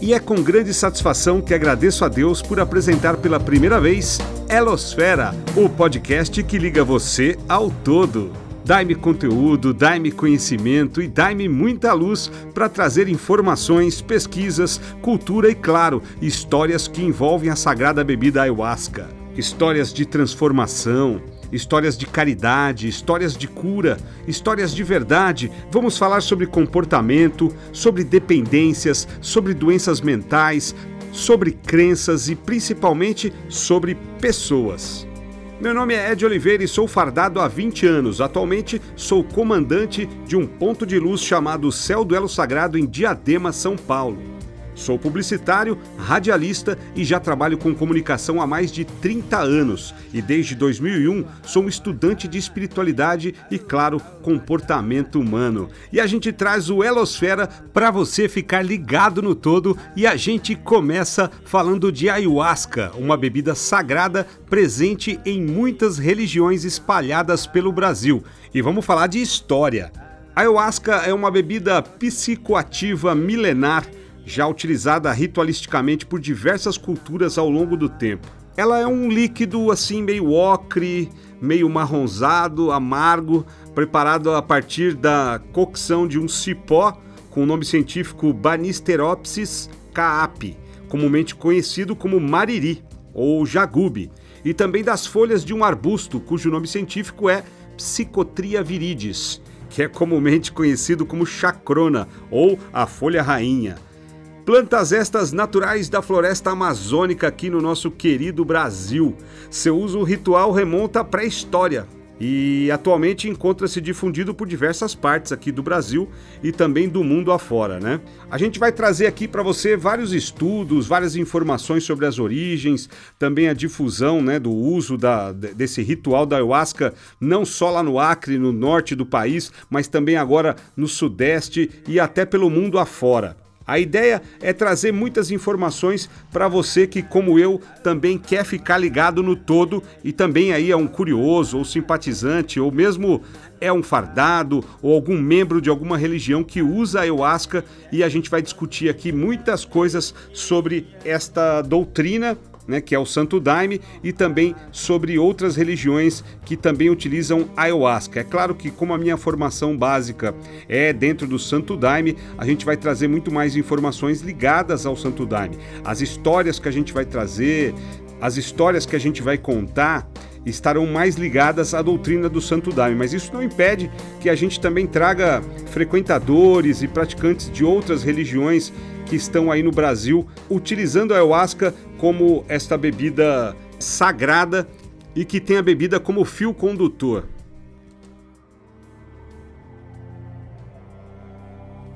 E é com grande satisfação que agradeço a Deus por apresentar pela primeira vez Elosfera, o podcast que liga você ao todo. Dai-me conteúdo, dai-me conhecimento e dai-me muita luz para trazer informações, pesquisas, cultura e, claro, histórias que envolvem a sagrada bebida ayahuasca. Histórias de transformação, histórias de caridade, histórias de cura, histórias de verdade. Vamos falar sobre comportamento, sobre dependências, sobre doenças mentais, sobre crenças e principalmente sobre pessoas. Meu nome é Ed Oliveira e sou fardado há 20 anos. Atualmente sou comandante de um ponto de luz chamado Céu do Elo Sagrado em Diadema, São Paulo. Sou publicitário, radialista e já trabalho com comunicação há mais de 30 anos. E desde 2001 sou um estudante de espiritualidade e, claro, comportamento humano. E a gente traz o Elosfera para você ficar ligado no todo. E a gente começa falando de ayahuasca, uma bebida sagrada presente em muitas religiões espalhadas pelo Brasil. E vamos falar de história. A ayahuasca é uma bebida psicoativa milenar já utilizada ritualisticamente por diversas culturas ao longo do tempo. Ela é um líquido assim meio ocre, meio marronzado, amargo, preparado a partir da cocção de um cipó com o nome científico Banisteropsis caapi, comumente conhecido como mariri ou jagube, e também das folhas de um arbusto cujo nome científico é Psicotria viridis, que é comumente conhecido como chacrona ou a folha rainha. Plantas estas naturais da floresta amazônica aqui no nosso querido Brasil. Seu uso ritual remonta à pré-história e atualmente encontra-se difundido por diversas partes aqui do Brasil e também do mundo afora, né? A gente vai trazer aqui para você vários estudos, várias informações sobre as origens, também a difusão, né, do uso da, desse ritual da ayahuasca, não só lá no Acre, no norte do país, mas também agora no sudeste e até pelo mundo afora. A ideia é trazer muitas informações para você que, como eu, também quer ficar ligado no todo e também aí é um curioso ou simpatizante ou mesmo é um fardado ou algum membro de alguma religião que usa a ayahuasca e a gente vai discutir aqui muitas coisas sobre esta doutrina né, que é o Santo Daime, e também sobre outras religiões que também utilizam ayahuasca. É claro que, como a minha formação básica é dentro do Santo Daime, a gente vai trazer muito mais informações ligadas ao Santo Daime. As histórias que a gente vai trazer, as histórias que a gente vai contar estarão mais ligadas à doutrina do Santo Daime, mas isso não impede que a gente também traga frequentadores e praticantes de outras religiões que estão aí no Brasil utilizando a ayahuasca como esta bebida sagrada e que tem a bebida como fio condutor.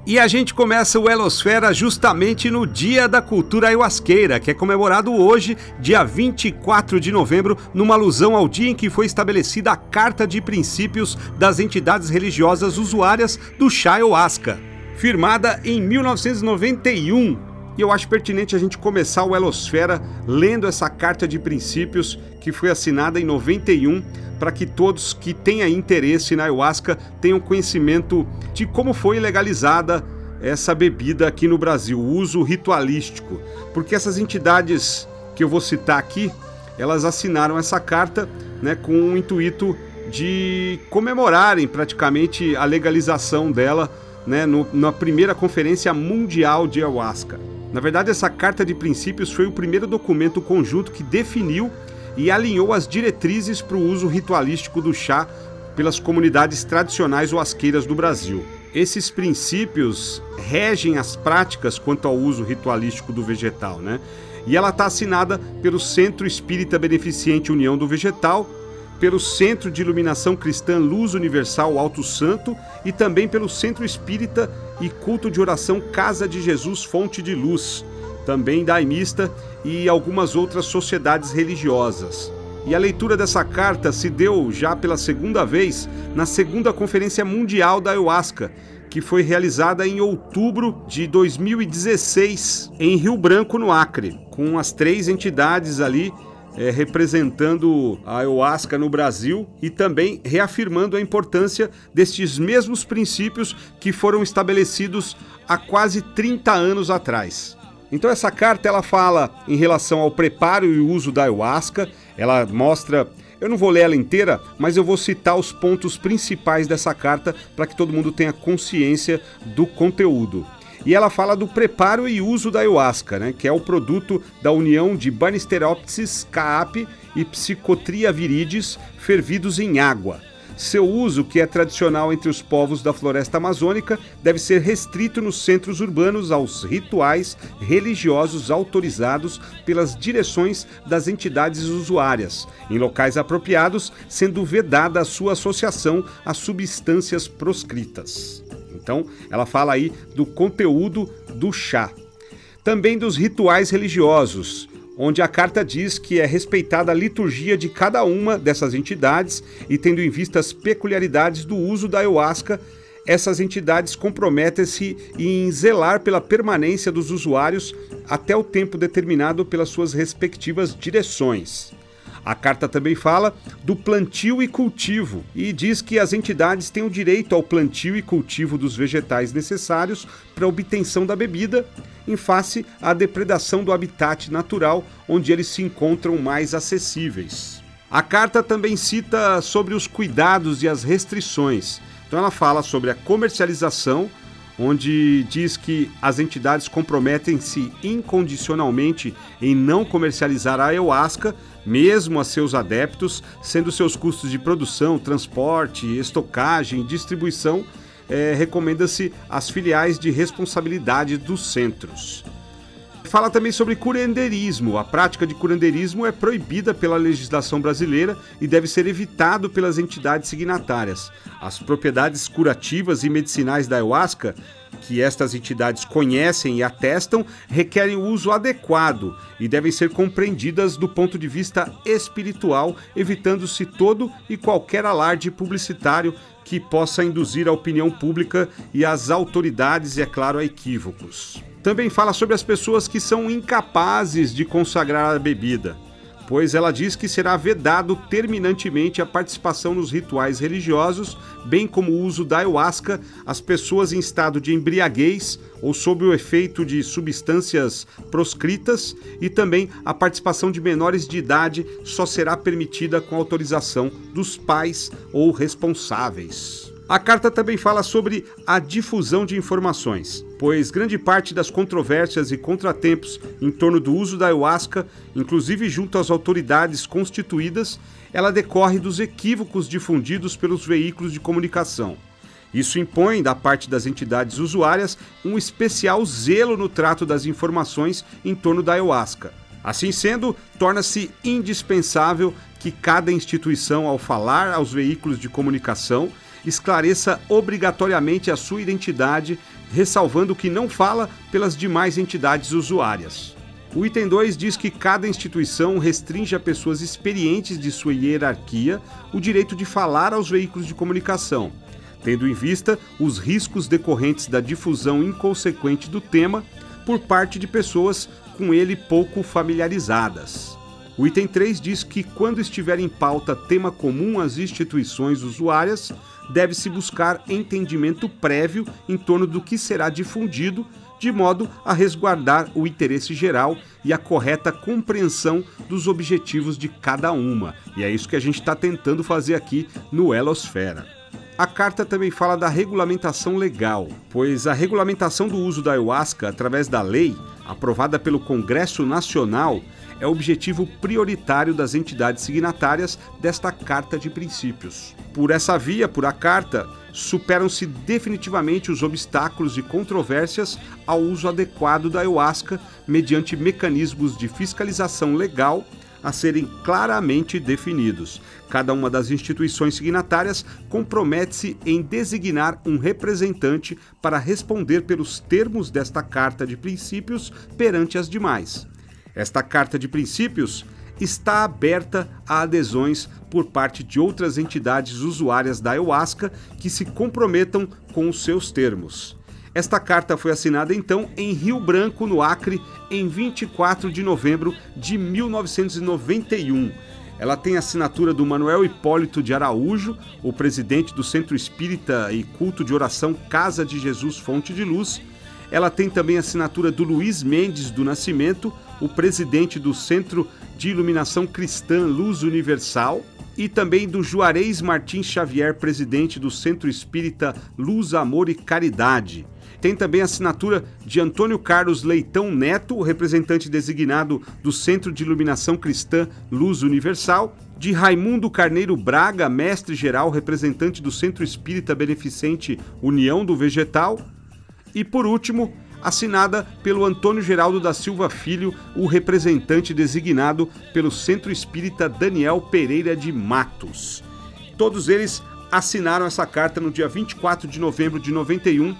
E a gente começa o Elosfera justamente no Dia da Cultura Ayahuasqueira, que é comemorado hoje, dia 24 de novembro, numa alusão ao dia em que foi estabelecida a Carta de Princípios das entidades religiosas usuárias do chá ayahuasca, firmada em 1991 e eu acho pertinente a gente começar o Elosfera lendo essa carta de princípios que foi assinada em 91 para que todos que tenham interesse na ayahuasca tenham conhecimento de como foi legalizada essa bebida aqui no Brasil, o uso ritualístico. Porque essas entidades que eu vou citar aqui, elas assinaram essa carta né, com o intuito de comemorarem praticamente a legalização dela né, no, na primeira Conferência Mundial de Ayahuasca. Na verdade, essa carta de princípios foi o primeiro documento conjunto que definiu e alinhou as diretrizes para o uso ritualístico do chá pelas comunidades tradicionais ou asqueiras do Brasil. Esses princípios regem as práticas quanto ao uso ritualístico do vegetal, né? E ela está assinada pelo Centro Espírita Beneficente União do Vegetal, pelo Centro de Iluminação Cristã Luz Universal Alto Santo e também pelo Centro Espírita e Culto de Oração Casa de Jesus Fonte de Luz, também daimista e algumas outras sociedades religiosas. E a leitura dessa carta se deu já pela segunda vez na segunda Conferência Mundial da Ayahuasca, que foi realizada em outubro de 2016 em Rio Branco, no Acre, com as três entidades ali é, representando a ayahuasca no Brasil e também reafirmando a importância destes mesmos princípios que foram estabelecidos há quase 30 anos atrás. Então essa carta ela fala em relação ao preparo e uso da ayahuasca, ela mostra eu não vou ler ela inteira, mas eu vou citar os pontos principais dessa carta para que todo mundo tenha consciência do conteúdo. E ela fala do preparo e uso da ayahuasca, né, que é o produto da união de Banisteropsis caap e Psychotria viridis fervidos em água. Seu uso, que é tradicional entre os povos da floresta amazônica, deve ser restrito nos centros urbanos aos rituais religiosos autorizados pelas direções das entidades usuárias, em locais apropriados, sendo vedada a sua associação a substâncias proscritas. Então, ela fala aí do conteúdo do chá. Também dos rituais religiosos, onde a carta diz que é respeitada a liturgia de cada uma dessas entidades e tendo em vista as peculiaridades do uso da ayahuasca, essas entidades comprometem-se em zelar pela permanência dos usuários até o tempo determinado pelas suas respectivas direções. A carta também fala do plantio e cultivo e diz que as entidades têm o direito ao plantio e cultivo dos vegetais necessários para a obtenção da bebida, em face à depredação do habitat natural onde eles se encontram mais acessíveis. A carta também cita sobre os cuidados e as restrições. Então ela fala sobre a comercialização, onde diz que as entidades comprometem-se incondicionalmente em não comercializar a ayahuasca, mesmo a seus adeptos, sendo seus custos de produção, transporte, estocagem, distribuição, é, recomenda-se as filiais de responsabilidade dos centros. Fala também sobre curandeirismo. A prática de curandeirismo é proibida pela legislação brasileira e deve ser evitado pelas entidades signatárias. As propriedades curativas e medicinais da ayahuasca, que estas entidades conhecem e atestam, requerem o uso adequado e devem ser compreendidas do ponto de vista espiritual, evitando-se todo e qualquer alarde publicitário que possa induzir a opinião pública e as autoridades, e é claro, a equívocos. Também fala sobre as pessoas que são incapazes de consagrar a bebida, pois ela diz que será vedado terminantemente a participação nos rituais religiosos, bem como o uso da ayahuasca às pessoas em estado de embriaguez ou sob o efeito de substâncias proscritas, e também a participação de menores de idade só será permitida com autorização dos pais ou responsáveis. A carta também fala sobre a difusão de informações, pois grande parte das controvérsias e contratempos em torno do uso da ayahuasca, inclusive junto às autoridades constituídas, ela decorre dos equívocos difundidos pelos veículos de comunicação. Isso impõe, da parte das entidades usuárias, um especial zelo no trato das informações em torno da ayahuasca. Assim sendo, torna-se indispensável que cada instituição, ao falar aos veículos de comunicação, esclareça obrigatoriamente a sua identidade, ressalvando que não fala pelas demais entidades usuárias. O item 2 diz que cada instituição restringe a pessoas experientes de sua hierarquia o direito de falar aos veículos de comunicação, tendo em vista os riscos decorrentes da difusão inconsequente do tema por parte de pessoas com ele pouco familiarizadas. O item 3 diz que, quando estiver em pauta tema comum às instituições usuárias, deve-se buscar entendimento prévio em torno do que será difundido, de modo a resguardar o interesse geral e a correta compreensão dos objetivos de cada uma. E é isso que a gente está tentando fazer aqui no Elosfera. A carta também fala da regulamentação legal, pois a regulamentação do uso da ayahuasca através da lei, aprovada pelo Congresso Nacional, é objetivo prioritário das entidades signatárias desta Carta de Princípios. Por essa via, por a carta, superam-se definitivamente os obstáculos e controvérsias ao uso adequado da ayahuasca mediante mecanismos de fiscalização legal a serem claramente definidos. Cada uma das instituições signatárias compromete-se em designar um representante para responder pelos termos desta Carta de Princípios perante as demais. Esta carta de princípios está aberta a adesões por parte de outras entidades usuárias da ayahuasca que se comprometam com os seus termos. Esta carta foi assinada então em Rio Branco, no Acre, em 24 de novembro de 1991. Ela tem assinatura do Manuel Hipólito de Araújo, o presidente do Centro Espírita e Culto de Oração Casa de Jesus Fonte de Luz, ela tem também assinatura do Luiz Mendes do Nascimento, o presidente do Centro de Iluminação Cristã Luz Universal, e também do Juarez Martins Xavier, presidente do Centro Espírita Luz, Amor e Caridade. Tem também a assinatura de Antônio Carlos Leitão Neto, representante designado do Centro de Iluminação Cristã Luz Universal, de Raimundo Carneiro Braga, mestre geral, representante do Centro Espírita Beneficente União do Vegetal, e por último, assinada pelo Antônio Geraldo da Silva Filho, o representante designado pelo Centro Espírita Daniel Pereira de Matos. Todos eles assinaram essa carta no dia 24 de novembro de 91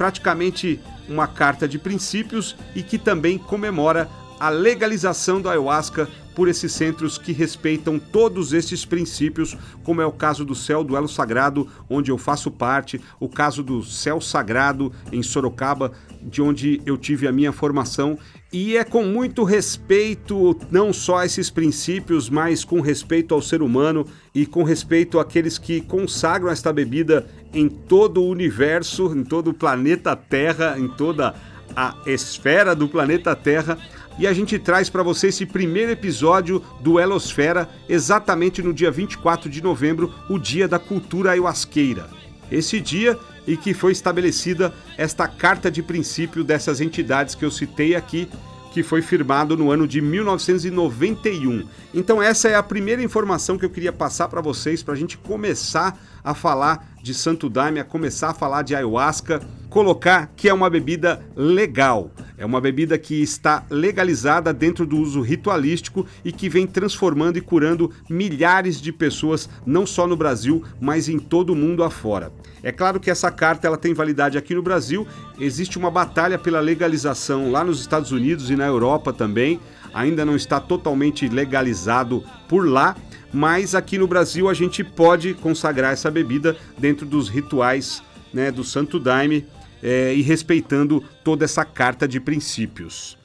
praticamente uma carta de princípios e que também comemora a legalização da ayahuasca por esses centros que respeitam todos esses princípios, como é o caso do Céu do Elo Sagrado, onde eu faço parte, o caso do Céu Sagrado em Sorocaba, de onde eu tive a minha formação, e é com muito respeito não só a esses princípios, mas com respeito ao ser humano e com respeito àqueles que consagram esta bebida em todo o universo, em todo o planeta Terra, em toda a esfera do planeta Terra. E a gente traz para você esse primeiro episódio do Elosfera, exatamente no dia 24 de novembro, o dia da cultura ayahuasqueira. Esse dia e que foi estabelecida esta carta de princípio dessas entidades que eu citei aqui, que foi firmado no ano de 1991. Então essa é a primeira informação que eu queria passar para vocês para a gente começar a falar de Santo Daime, a começar a falar de ayahuasca, colocar que é uma bebida legal. É uma bebida que está legalizada dentro do uso ritualístico e que vem transformando e curando milhares de pessoas, não só no Brasil, mas em todo o mundo afora. É claro que essa carta ela tem validade aqui no Brasil, existe uma batalha pela legalização lá nos Estados Unidos e na Europa também, ainda não está totalmente legalizado por lá, mas aqui no Brasil a gente pode consagrar essa bebida dentro dos rituais né, do Santo Daime é, e respeitando toda essa carta de princípios.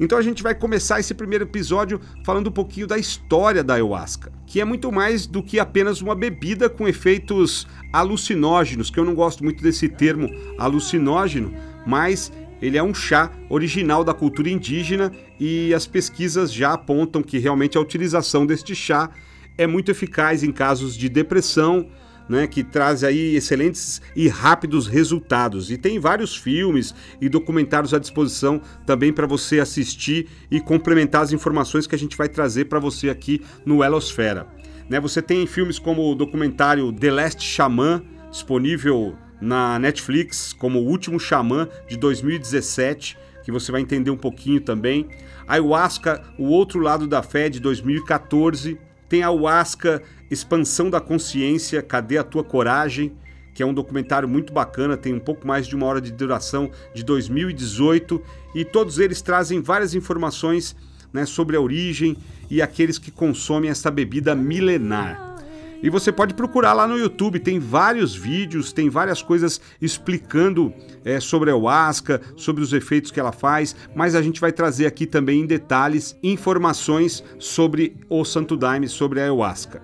Então a gente vai começar esse primeiro episódio falando um pouquinho da história da ayahuasca, que é muito mais do que apenas uma bebida com efeitos alucinógenos, que eu não gosto muito desse termo alucinógeno, mas ele é um chá original da cultura indígena e as pesquisas já apontam que realmente a utilização deste chá é muito eficaz em casos de depressão, né, que traz aí excelentes e rápidos resultados. E tem vários filmes e documentários à disposição também para você assistir e complementar as informações que a gente vai trazer para você aqui no Elosfera. Né, você tem filmes como o documentário The Last Shaman, disponível na Netflix, como O Último Xamã, de 2017, que você vai entender um pouquinho também. Ayahuasca, O Outro Lado da Fé, de 2014. Tem a Ayahuasca Expansão da Consciência, Cadê a Tua Coragem? Que é um documentário muito bacana, tem um pouco mais de uma hora de duração, de 2018. E todos eles trazem várias informações né, sobre a origem e aqueles que consomem essa bebida milenar. E você pode procurar lá no YouTube, tem vários vídeos, tem várias coisas explicando é, sobre a ayahuasca, sobre os efeitos que ela faz, mas a gente vai trazer aqui também em detalhes informações sobre o Santo Daime, sobre a ayahuasca.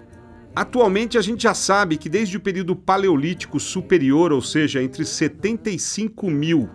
Atualmente a gente já sabe que desde o período paleolítico superior, ou seja, entre 75 mil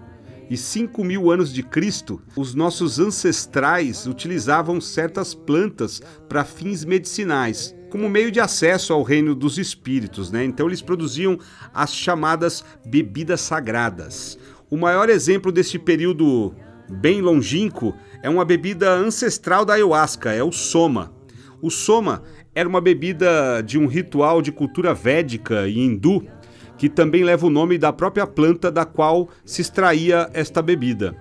e 5 mil anos de Cristo, os nossos ancestrais utilizavam certas plantas para fins medicinais como meio de acesso ao reino dos espíritos, né? Então eles produziam as chamadas bebidas sagradas. O maior exemplo deste período bem longínquo é uma bebida ancestral da ayahuasca, é o soma. O soma era uma bebida de um ritual de cultura védica e hindu, que também leva o nome da própria planta da qual se extraía esta bebida.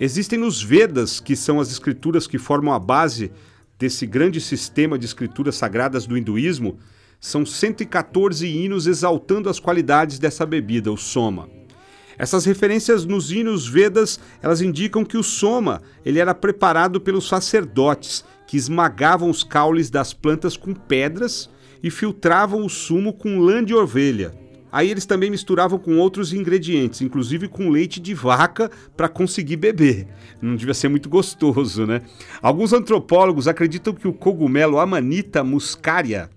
Existem nos Vedas, que são as escrituras que formam a base desse grande sistema de escrituras sagradas do hinduísmo, são 114 hinos exaltando as qualidades dessa bebida, o soma. Essas referências nos hinos Vedas, elas indicam que o soma, ele era preparado pelos sacerdotes, que esmagavam os caules das plantas com pedras e filtravam o sumo com lã de ovelha. Aí eles também misturavam com outros ingredientes, inclusive com leite de vaca para conseguir beber. Não devia ser muito gostoso, né? Alguns antropólogos acreditam que o cogumelo Amanita muscaria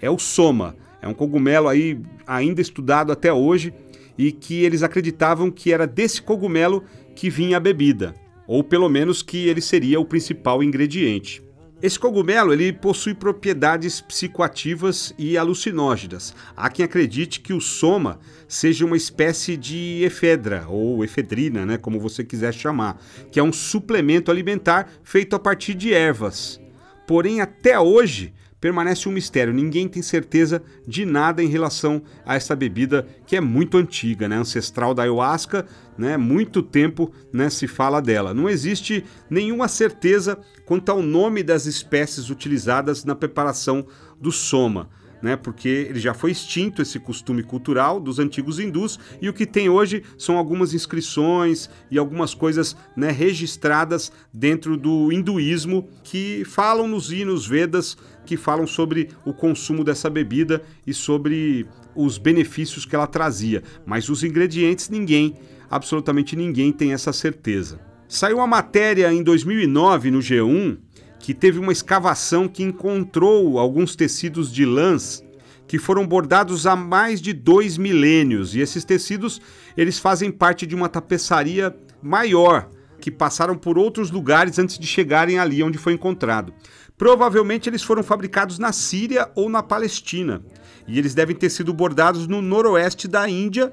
é o soma. É um cogumelo aí ainda estudado até hoje e que eles acreditavam que era desse cogumelo que vinha a bebida, ou pelo menos que ele seria o principal ingrediente. Esse cogumelo ele possui propriedades psicoativas e alucinógenas. Há quem acredite que o soma seja uma espécie de efedra ou efedrina, né, como você quiser chamar, que é um suplemento alimentar feito a partir de ervas. Porém, até hoje, permanece um mistério. Ninguém tem certeza de nada em relação a essa bebida que é muito antiga, né? ancestral da ayahuasca, né? Muito tempo né, se fala dela. Não existe nenhuma certeza quanto ao nome das espécies utilizadas na preparação do soma né? Porque ele já foi extinto esse costume cultural dos antigos hindus e o que tem hoje são algumas inscrições e algumas coisas né, registradas dentro do hinduísmo que falam nos hinos Vedas que falam sobre o consumo dessa bebida e sobre os benefícios que ela trazia. Mas os ingredientes ninguém, absolutamente ninguém tem essa certeza. Saiu uma matéria em 2009 no G1 que teve uma escavação que encontrou alguns tecidos de lãs que foram bordados há mais de dois milênios. E esses tecidos eles fazem parte de uma tapeçaria maior que passaram por outros lugares antes de chegarem ali onde foi encontrado. Provavelmente eles foram fabricados na Síria ou na Palestina. E eles devem ter sido bordados no noroeste da Índia.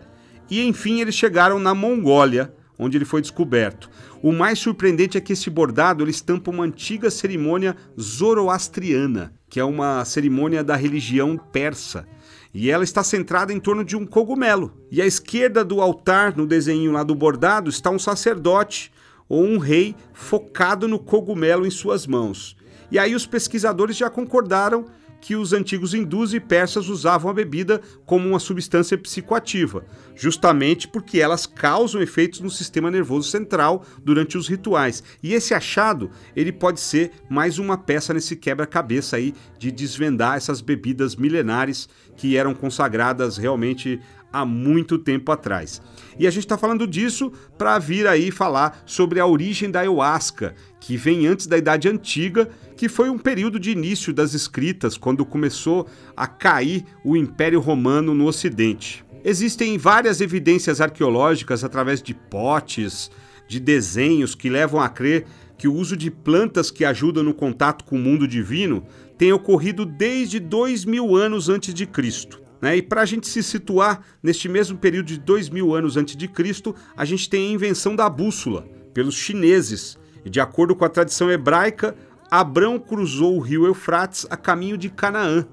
E enfim eles chegaram na Mongólia onde ele foi descoberto. O mais surpreendente é que esse bordado ele estampa uma antiga cerimônia zoroastriana, que é uma cerimônia da religião persa. E ela está centrada em torno de um cogumelo. E à esquerda do altar, no desenho lá do bordado, está um sacerdote ou um rei focado no cogumelo em suas mãos. E aí os pesquisadores já concordaram que os antigos hindus e persas usavam a bebida como uma substância psicoativa, justamente porque elas causam efeitos no sistema nervoso central durante os rituais. E esse achado, ele pode ser mais uma peça nesse quebra-cabeça aí de desvendar essas bebidas milenares que eram consagradas realmente há muito tempo atrás. E a gente está falando disso para vir aí falar sobre a origem da ayahuasca, que vem antes da Idade Antiga, que foi um período de início das escritas, quando começou a cair o Império Romano no Ocidente. Existem várias evidências arqueológicas através de potes, de desenhos que levam a crer que o uso de plantas que ajudam no contato com o mundo divino tem ocorrido desde dois mil anos antes de Cristo. Né? E para a gente se situar neste mesmo período de dois mil anos antes de Cristo, a gente tem a invenção da bússola pelos chineses. E de acordo com a tradição hebraica, Abrão cruzou o rio Eufrates a caminho de Canaã.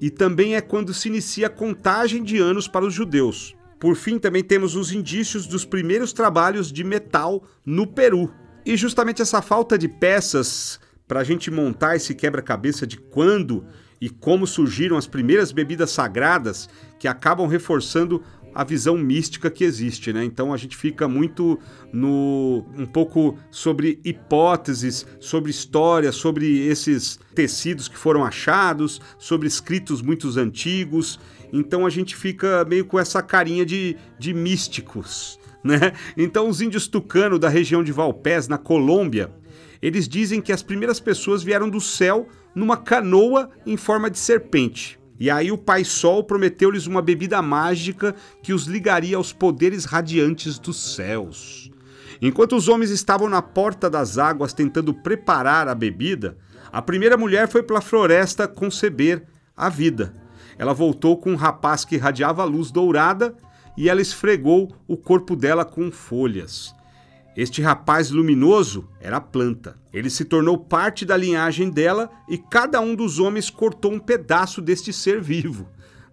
E também é quando se inicia a contagem de anos para os judeus. Por fim, também temos os indícios dos primeiros trabalhos de metal no Peru. E justamente essa falta de peças para a gente montar esse quebra-cabeça de quando e como surgiram as primeiras bebidas sagradas que acabam reforçando a visão mística que existe, né? Então a gente fica muito no um pouco sobre hipóteses, sobre história, sobre esses tecidos que foram achados, sobre escritos muito antigos. Então a gente fica meio com essa carinha de, de místicos, né? Então os índios tucano da região de Valpés, na Colômbia, eles dizem que as primeiras pessoas vieram do céu numa canoa em forma de serpente. E aí o Pai Sol prometeu-lhes uma bebida mágica que os ligaria aos poderes radiantes dos céus. Enquanto os homens estavam na porta das águas tentando preparar a bebida, a primeira mulher foi para a floresta conceber a vida. Ela voltou com um rapaz que irradiava luz dourada e ela esfregou o corpo dela com folhas. Este rapaz luminoso era a planta. Ele se tornou parte da linhagem dela e cada um dos homens cortou um pedaço deste ser vivo.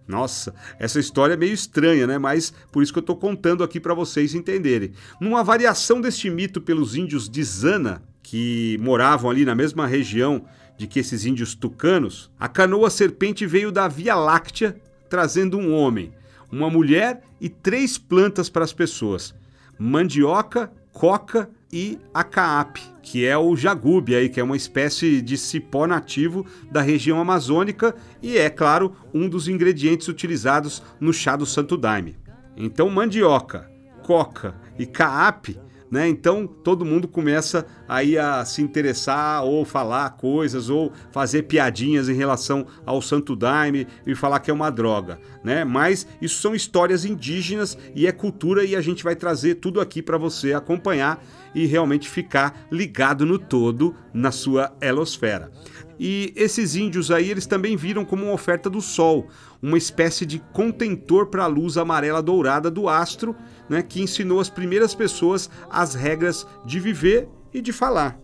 Nossa, essa história é meio estranha, né? Mas por isso que eu estou contando aqui para vocês entenderem. Numa variação deste mito pelos índios de Zana, que moravam ali na mesma região de que esses índios tucanos, a canoa serpente veio da Via Láctea trazendo um homem, uma mulher e três plantas para as pessoas: mandioca, coca e acaap, que é o jagube aí, que é uma espécie de cipó nativo da região amazônica e é, claro, um dos ingredientes utilizados no chá do Santo Daime. Então, mandioca, coca e caap né? Então todo mundo começa aí a se interessar ou falar coisas ou fazer piadinhas em relação ao Santo Daime e falar que é uma droga, né? Mas isso são histórias indígenas e é cultura e a gente vai trazer tudo aqui para você acompanhar e realmente ficar ligado no todo na sua elosfera. E esses índios aí, eles também viram como uma oferta do Sol, uma espécie de contentor para a luz amarela dourada do astro, né, que ensinou as primeiras pessoas as regras de viver e de falar.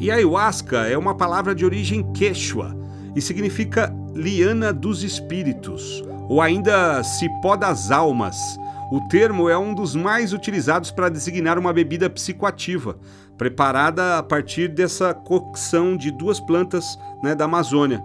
E ayahuasca é uma palavra de origem quechua e significa liana dos espíritos, ou ainda cipó das almas o termo é um dos mais utilizados para designar uma bebida psicoativa, preparada a partir dessa cocção de duas plantas né, da Amazônia,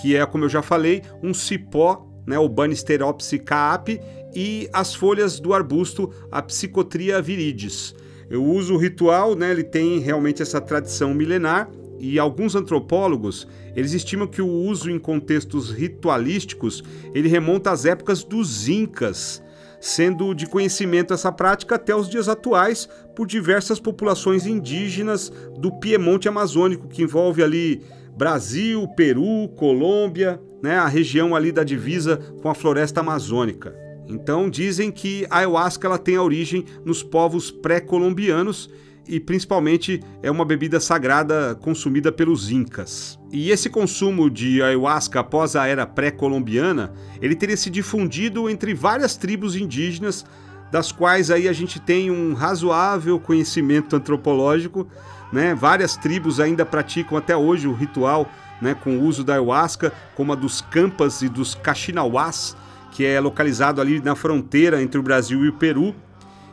que é, como eu já falei, um cipó, né, o Banisteropsis caapi, e as folhas do arbusto, a Psicotria viridis. O uso ritual, né, ele tem realmente essa tradição milenar e alguns antropólogos eles estimam que o uso em contextos ritualísticos ele remonta às épocas dos incas sendo de conhecimento essa prática até os dias atuais por diversas populações indígenas do Piemonte Amazônico, que envolve ali Brasil, Peru, Colômbia, né, a região ali da divisa com a floresta amazônica. Então dizem que a ayahuasca ela tem origem nos povos pré-colombianos e principalmente é uma bebida sagrada consumida pelos incas. E esse consumo de ayahuasca após a era pré-colombiana, ele teria se difundido entre várias tribos indígenas, das quais aí a gente tem um razoável conhecimento antropológico, né? Várias tribos ainda praticam até hoje o ritual, né, com o uso da ayahuasca, como a dos Campas e dos Caxinauás, que é localizado ali na fronteira entre o Brasil e o Peru.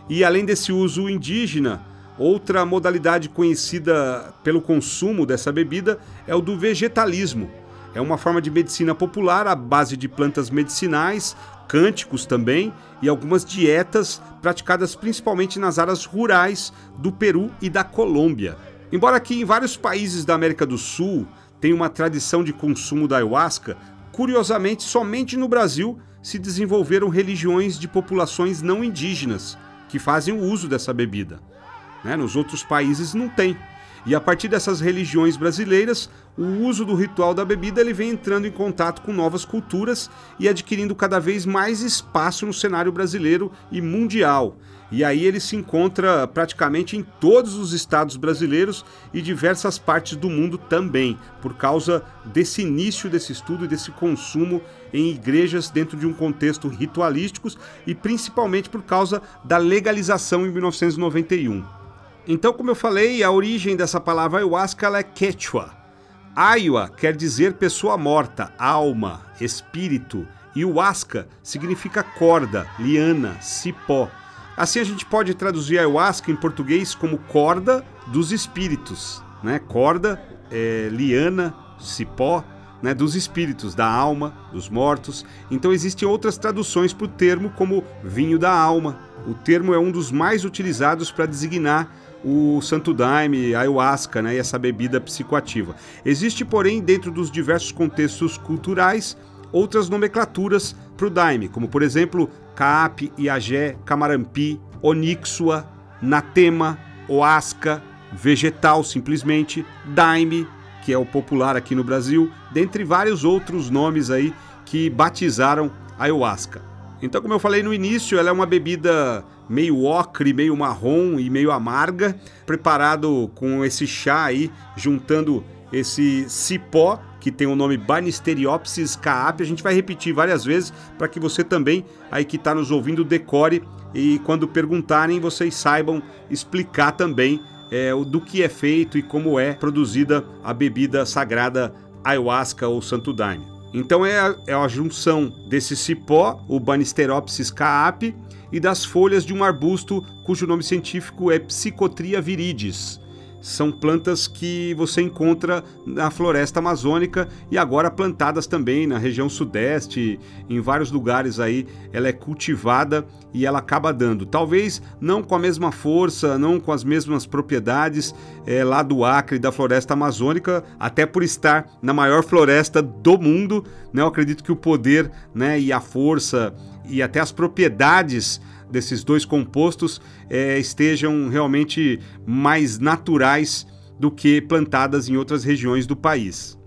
E além desse uso indígena, Outra modalidade conhecida pelo consumo dessa bebida é o do vegetalismo. É uma forma de medicina popular à base de plantas medicinais, cânticos também e algumas dietas praticadas principalmente nas áreas rurais do Peru e da Colômbia. Embora aqui em vários países da América do Sul tenha uma tradição de consumo da ayahuasca, curiosamente somente no Brasil se desenvolveram religiões de populações não indígenas que fazem o uso dessa bebida. Né? Nos outros países não tem. E a partir dessas religiões brasileiras, o uso do ritual da bebida ele vem entrando em contato com novas culturas e adquirindo cada vez mais espaço no cenário brasileiro e mundial. E aí ele se encontra praticamente em todos os estados brasileiros e diversas partes do mundo também, por causa desse início desse estudo e desse consumo em igrejas dentro de um contexto ritualístico e principalmente por causa da legalização em 1991. Então, como eu falei, a origem dessa palavra ayahuasca é quechua. Ayua quer dizer pessoa morta, alma, espírito, e huasca significa corda, liana, cipó. Assim a gente pode traduzir ayahuasca em português como corda dos espíritos, né? Corda, é, liana, cipó, né? Dos espíritos, da alma, dos mortos. Então existem outras traduções para o termo como vinho da alma. O termo é um dos mais utilizados para designar o Santo Daime, a ayahuasca né, e essa bebida psicoativa. Existe, porém, dentro dos diversos contextos culturais, outras nomenclaturas para o Daime, como por exemplo Caap, Iagé, Camarampi, Onixua, Natema, Oasca, Vegetal simplesmente, Daime, que é o popular aqui no Brasil, dentre vários outros nomes aí que batizaram a ayahuasca. Então, como eu falei no início, ela é uma bebida meio ocre, meio marrom e meio amarga, preparado com esse chá aí, juntando esse cipó que tem o nome Banisteriopsis caapi. A gente vai repetir várias vezes para que você também, aí que está nos ouvindo, decore e quando perguntarem vocês saibam explicar também é, do que é feito e como é produzida a bebida sagrada ayahuasca ou santo daime. Então é a, é a junção desse cipó, o Banisteropsis caapi, e das folhas de um arbusto cujo nome científico é Psicotria viridis. São plantas que você encontra na floresta amazônica e agora plantadas também na região sudeste, em vários lugares aí ela é cultivada e ela acaba dando. Talvez não com a mesma força, não com as mesmas propriedades é, lá do Acre, da floresta amazônica, até por estar na maior floresta do mundo. Né? Eu acredito que o poder né, e a força e até as propriedades desses dois compostos é, estejam realmente mais naturais do que plantadas em outras regiões do país.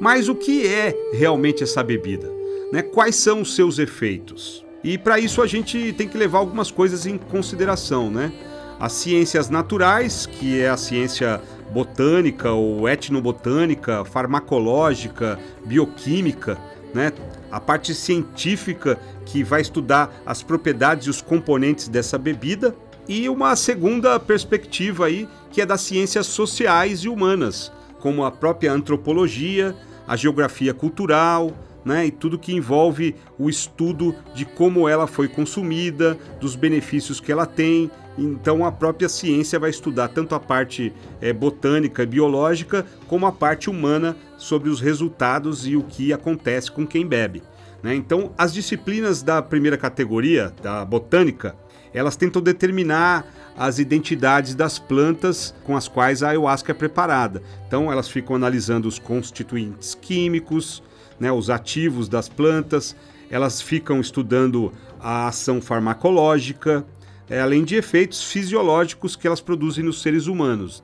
Mas o que é realmente essa bebida? Né? Quais são os seus efeitos? E para isso a gente tem que levar algumas coisas em consideração, né? As ciências naturais, que é a ciência botânica ou etnobotânica, farmacológica, bioquímica, né? A parte científica que vai estudar as propriedades e os componentes dessa bebida e uma segunda perspectiva aí que é das ciências sociais e humanas, como a própria antropologia, a geografia cultural, né, e tudo que envolve o estudo de como ela foi consumida, dos benefícios que ela tem. Então a própria ciência vai estudar tanto a parte é, botânica e biológica como a parte humana sobre os resultados e o que acontece com quem bebe. Né? Então as disciplinas da primeira categoria, da botânica, elas tentam determinar as identidades das plantas com as quais a ayahuasca é preparada. Então elas ficam analisando os constituintes químicos, né, os ativos das plantas, elas ficam estudando a ação farmacológica, é, além de efeitos fisiológicos que elas produzem nos seres humanos.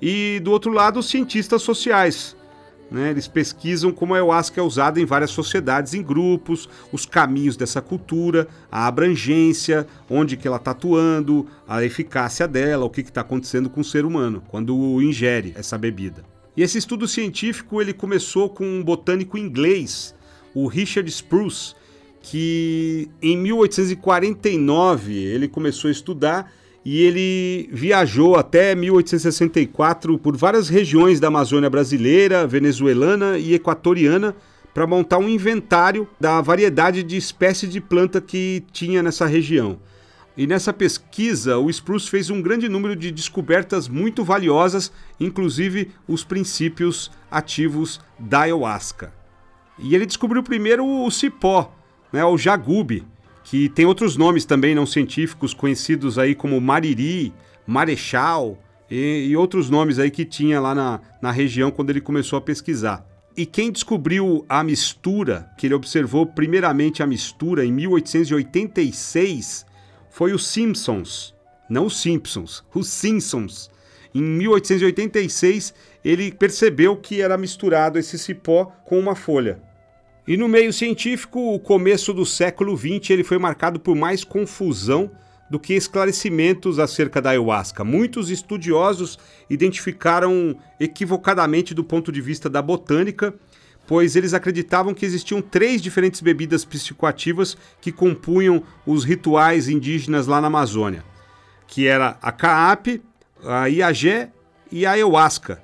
E do outro lado, os cientistas sociais. Né, eles pesquisam como a ayahuasca é usada em várias sociedades, em grupos, os caminhos dessa cultura, a abrangência, onde que ela está atuando, a eficácia dela, o que está acontecendo com o ser humano quando ingere essa bebida. E esse estudo científico ele começou com um botânico inglês, o Richard Spruce, que em 1849 ele começou a estudar e ele viajou até 1864 por várias regiões da Amazônia brasileira, venezuelana e equatoriana para montar um inventário da variedade de espécies de planta que tinha nessa região. E nessa pesquisa, o Spruce fez um grande número de descobertas muito valiosas, inclusive os princípios ativos da ayahuasca. E ele descobriu primeiro o cipó, né, o jagube, que tem outros nomes também não científicos conhecidos aí como mariri, marechal e, e outros nomes aí que tinha lá na, na região quando ele começou a pesquisar. E quem descobriu a mistura, que ele observou primeiramente a mistura em 1886, foi os Simpsons, não os Simpsons, os Simpsons. Em 1886, ele percebeu que era misturado esse cipó com uma folha. E no meio científico, o começo do século XX ele foi marcado por mais confusão do que esclarecimentos acerca da ayahuasca. Muitos estudiosos identificaram equivocadamente do ponto de vista da botânica pois eles acreditavam que existiam três diferentes bebidas psicoativas que compunham os rituais indígenas lá na Amazônia, que era a caape, a iagé e a ayahuasca.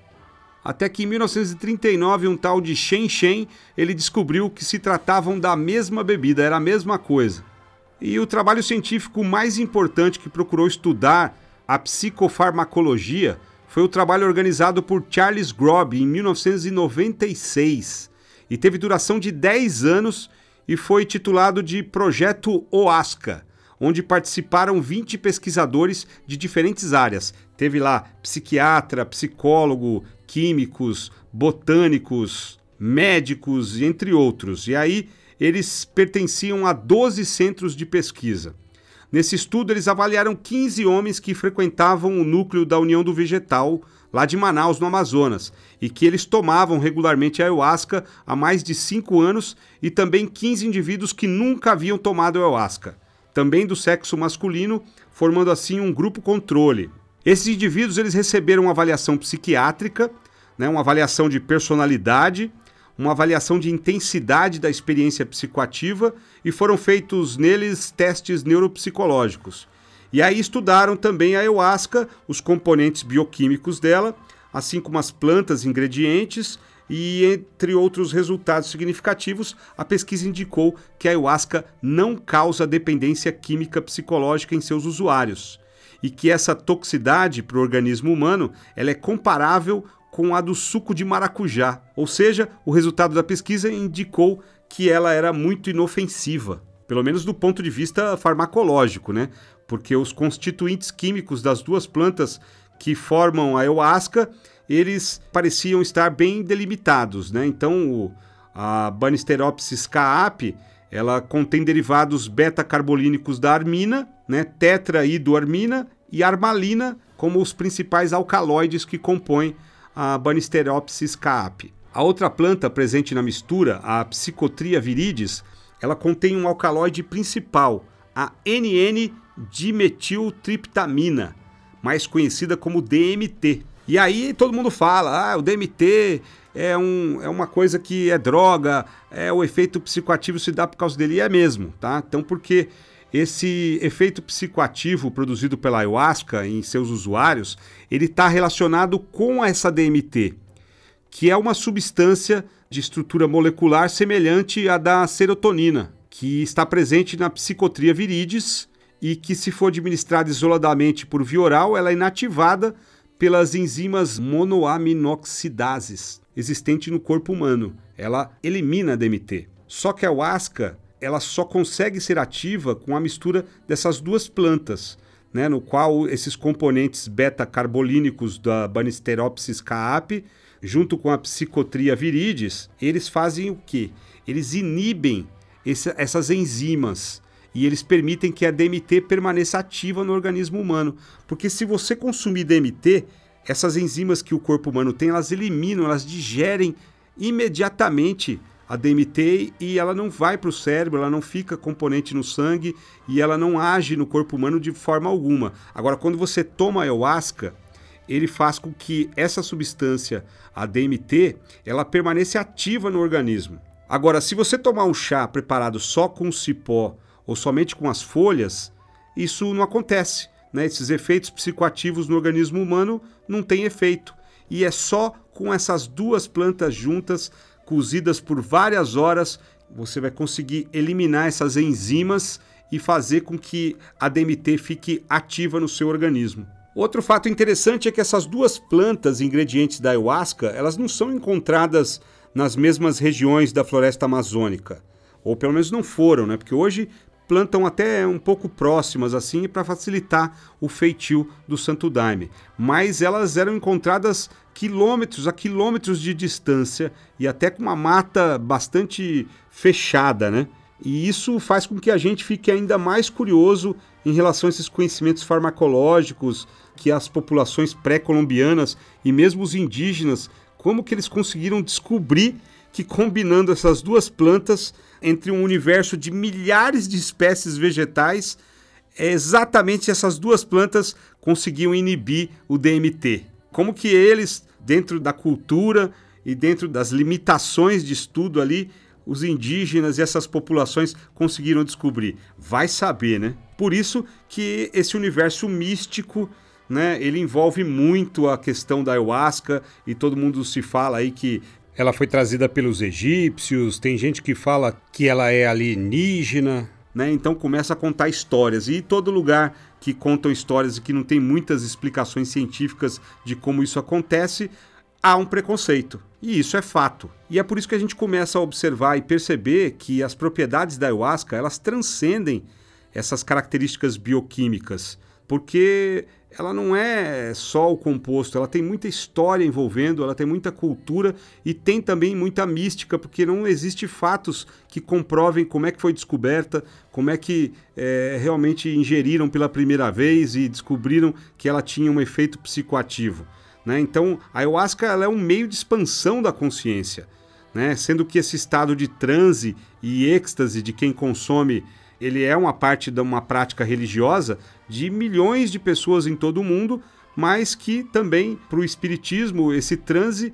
Até que em 1939 um tal de Shen Shen ele descobriu que se tratavam da mesma bebida, era a mesma coisa. E o trabalho científico mais importante que procurou estudar a psicofarmacologia foi o trabalho organizado por Charles Grob em 1996 e teve duração de 10 anos e foi titulado de Projeto OASCA, onde participaram 20 pesquisadores de diferentes áreas. Teve lá psiquiatra, psicólogo, químicos, botânicos, médicos, entre outros. E aí eles pertenciam a 12 centros de pesquisa. Nesse estudo, eles avaliaram 15 homens que frequentavam o núcleo da União do Vegetal, lá de Manaus, no Amazonas, e que eles tomavam regularmente ayahuasca há mais de cinco anos, e também 15 indivíduos que nunca haviam tomado ayahuasca, também do sexo masculino, formando assim um grupo controle. Esses indivíduos eles receberam uma avaliação psiquiátrica, né, uma avaliação de personalidade, uma avaliação de intensidade da experiência psicoativa e foram feitos neles testes neuropsicológicos. E aí estudaram também a ayahuasca, os componentes bioquímicos dela, assim como as plantas ingredientes e entre outros resultados significativos, a pesquisa indicou que a ayahuasca não causa dependência química psicológica em seus usuários e que essa toxicidade para o organismo humano ela é comparável com a do suco de maracujá, ou seja, o resultado da pesquisa indicou que ela era muito inofensiva, pelo menos do ponto de vista farmacológico, né? Porque os constituintes químicos das duas plantas que formam a ayahuasca eles pareciam estar bem delimitados, né? Então, o, a Banisteropsis caapi, ela contém derivados beta-carbolínicos da armina, né? Tetraidoarmina e armalina como os principais alcaloides que compõem a Banisteropsis caapi. A outra planta presente na mistura, a Psychotria viridis, ela contém um alcaloide principal, a NN-dimetiltriptamina, mais conhecida como DMT. E aí todo mundo fala, ah, o DMT é, um, é uma coisa que é droga, é o efeito psicoativo se dá por causa dele, e é mesmo, tá? Então porque esse efeito psicoativo produzido pela ayahuasca em seus usuários, ele está relacionado com essa DMT, que é uma substância de estrutura molecular semelhante à da serotonina, que está presente na psicotria viridis e que se for administrada isoladamente por via oral, ela é inativada pelas enzimas monoaminoxidases existentes no corpo humano. Ela elimina a DMT. Só que a ayahuasca ela só consegue ser ativa com a mistura dessas duas plantas, né, no qual esses componentes beta-carbolínicos da Banisteropsis caapi, junto com a Psychotria viridis, eles fazem o quê? Eles inibem esse, essas enzimas e eles permitem que a DMT permaneça ativa no organismo humano. Porque se você consumir DMT, essas enzimas que o corpo humano tem, elas eliminam, elas digerem imediatamente a DMT e ela não vai para o cérebro, ela não fica componente no sangue e ela não age no corpo humano de forma alguma. Agora, quando você toma ayahuasca, ele faz com que essa substância, a DMT, ela permaneça ativa no organismo. Agora, se você tomar um chá preparado só com cipó ou somente com as folhas, isso não acontece. Né? Esses efeitos psicoativos no organismo humano não têm efeito. E é só com essas duas plantas juntas, cozidas por várias horas, você vai conseguir eliminar essas enzimas e fazer com que a DMT fique ativa no seu organismo. Outro fato interessante é que essas duas plantas ingredientes da ayahuasca, elas não são encontradas nas mesmas regiões da floresta amazônica, ou pelo menos não foram, né? Porque hoje plantam até um pouco próximas assim para facilitar o feitio do Santo Daime, mas elas eram encontradas quilômetros a quilômetros de distância e até com uma mata bastante fechada, né? E isso faz com que a gente fique ainda mais curioso em relação a esses conhecimentos farmacológicos que as populações pré-colombianas e mesmo os indígenas, como que eles conseguiram descobrir que combinando essas duas plantas entre um universo de milhares de espécies vegetais, é exatamente essas duas plantas conseguiam inibir o DMT. Como que eles, dentro da cultura e dentro das limitações de estudo ali, os indígenas e essas populações conseguiram descobrir? Vai saber, né? Por isso que esse universo místico né, ele envolve muito a questão da ayahuasca e todo mundo se fala aí que ela foi trazida pelos egípcios, tem gente que fala que ela é alienígena, né? Então começa a contar histórias. E todo lugar que contam histórias e que não tem muitas explicações científicas de como isso acontece, há um preconceito. E isso é fato. E é por isso que a gente começa a observar e perceber que as propriedades da ayahuasca, elas transcendem essas características bioquímicas, porque ela não é só o composto, ela tem muita história envolvendo, ela tem muita cultura e tem também muita mística, porque não existe fatos que comprovem como é que foi descoberta, como é que é, realmente ingeriram pela primeira vez e descobriram que ela tinha um efeito psicoativo. Né? Então, a ayahuasca ela é um meio de expansão da consciência, né? sendo que esse estado de transe e êxtase de quem consome ele é uma parte de uma prática religiosa de milhões de pessoas em todo o mundo, mas que também para o espiritismo esse transe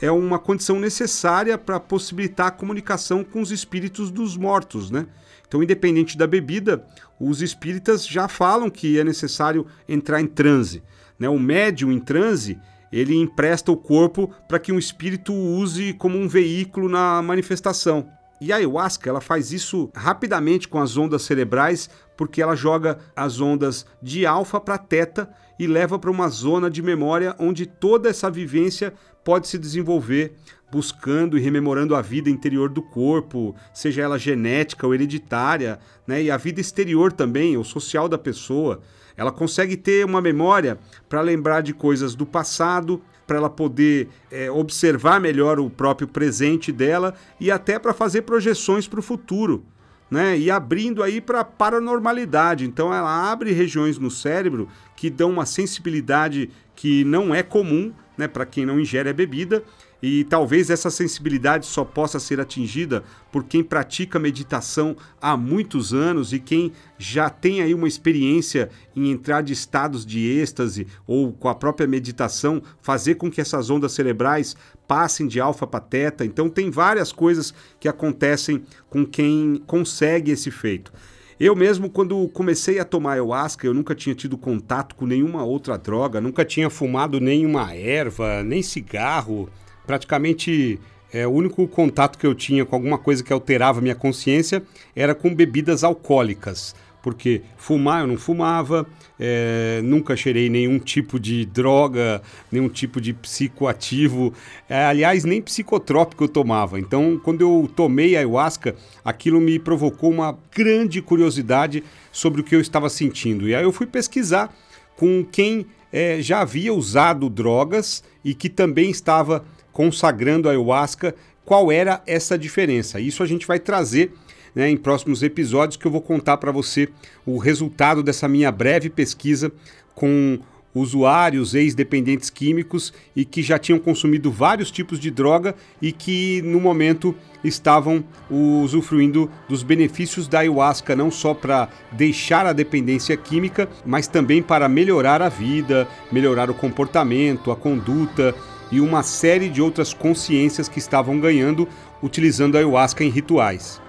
é uma condição necessária para possibilitar a comunicação com os espíritos dos mortos, né? Então, independente da bebida, os espíritas já falam que é necessário entrar em transe. Né? O médium em transe, ele empresta o corpo para que um espírito use como um veículo na manifestação. E a ayahuasca ela faz isso rapidamente com as ondas cerebrais, porque ela joga as ondas de alfa para teta e leva para uma zona de memória onde toda essa vivência pode se desenvolver, buscando e rememorando a vida interior do corpo, seja ela genética ou hereditária, né? e a vida exterior também, o social da pessoa. Ela consegue ter uma memória para lembrar de coisas do passado, para ela poder é, observar melhor o próprio presente dela e até para fazer projeções para o futuro. Né, e abrindo aí para paranormalidade. Então ela abre regiões no cérebro que dão uma sensibilidade que não é comum, né, para quem não ingere a bebida e talvez essa sensibilidade só possa ser atingida por quem pratica meditação há muitos anos e quem já tem aí uma experiência em entrar de estados de êxtase ou com a própria meditação fazer com que essas ondas cerebrais passem de alfa para teta. Então tem várias coisas que acontecem com quem consegue esse feito. Eu mesmo, quando comecei a tomar ayahuasca, eu nunca tinha tido contato com nenhuma outra droga, nunca tinha fumado nenhuma erva, nem cigarro praticamente é, o único contato que eu tinha com alguma coisa que alterava minha consciência era com bebidas alcoólicas. Porque fumar eu não fumava, é, nunca cheirei nenhum tipo de droga, nenhum tipo de psicoativo, é, aliás, nem psicotrópico eu tomava. Então, quando eu tomei ayahuasca, aquilo me provocou uma grande curiosidade sobre o que eu estava sentindo. E aí eu fui pesquisar com quem é, já havia usado drogas e que também estava consagrando a ayahuasca, qual era essa diferença. Isso a gente vai trazer né, em próximos episódios que eu vou contar para você o resultado dessa minha breve pesquisa com usuários ex-dependentes químicos e que já tinham consumido vários tipos de droga e que no momento estavam usufruindo dos benefícios da ayahuasca, não só para deixar a dependência química, mas também para melhorar a vida, melhorar o comportamento, a conduta e uma série de outras consciências que estavam ganhando utilizando a ayahuasca em rituais.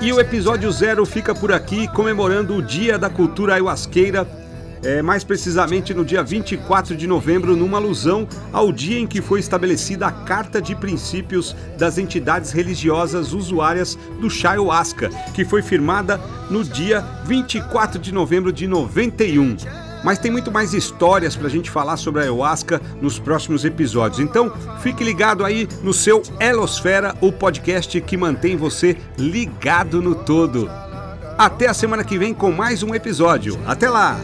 E o episódio zero fica por aqui, comemorando o Dia da Cultura Ayahuasqueira, é, mais precisamente no dia 24 de novembro, numa alusão ao dia em que foi estabelecida a Carta de Princípios das entidades religiosas usuárias do chá ayahuasca, que foi firmada no dia 24 de novembro de 91. Mas tem muito mais histórias para a gente falar sobre a ayahuasca nos próximos episódios. Então, fique ligado aí no seu Elosfera, o podcast que mantém você ligado no todo. Até a semana que vem com mais um episódio. Até lá!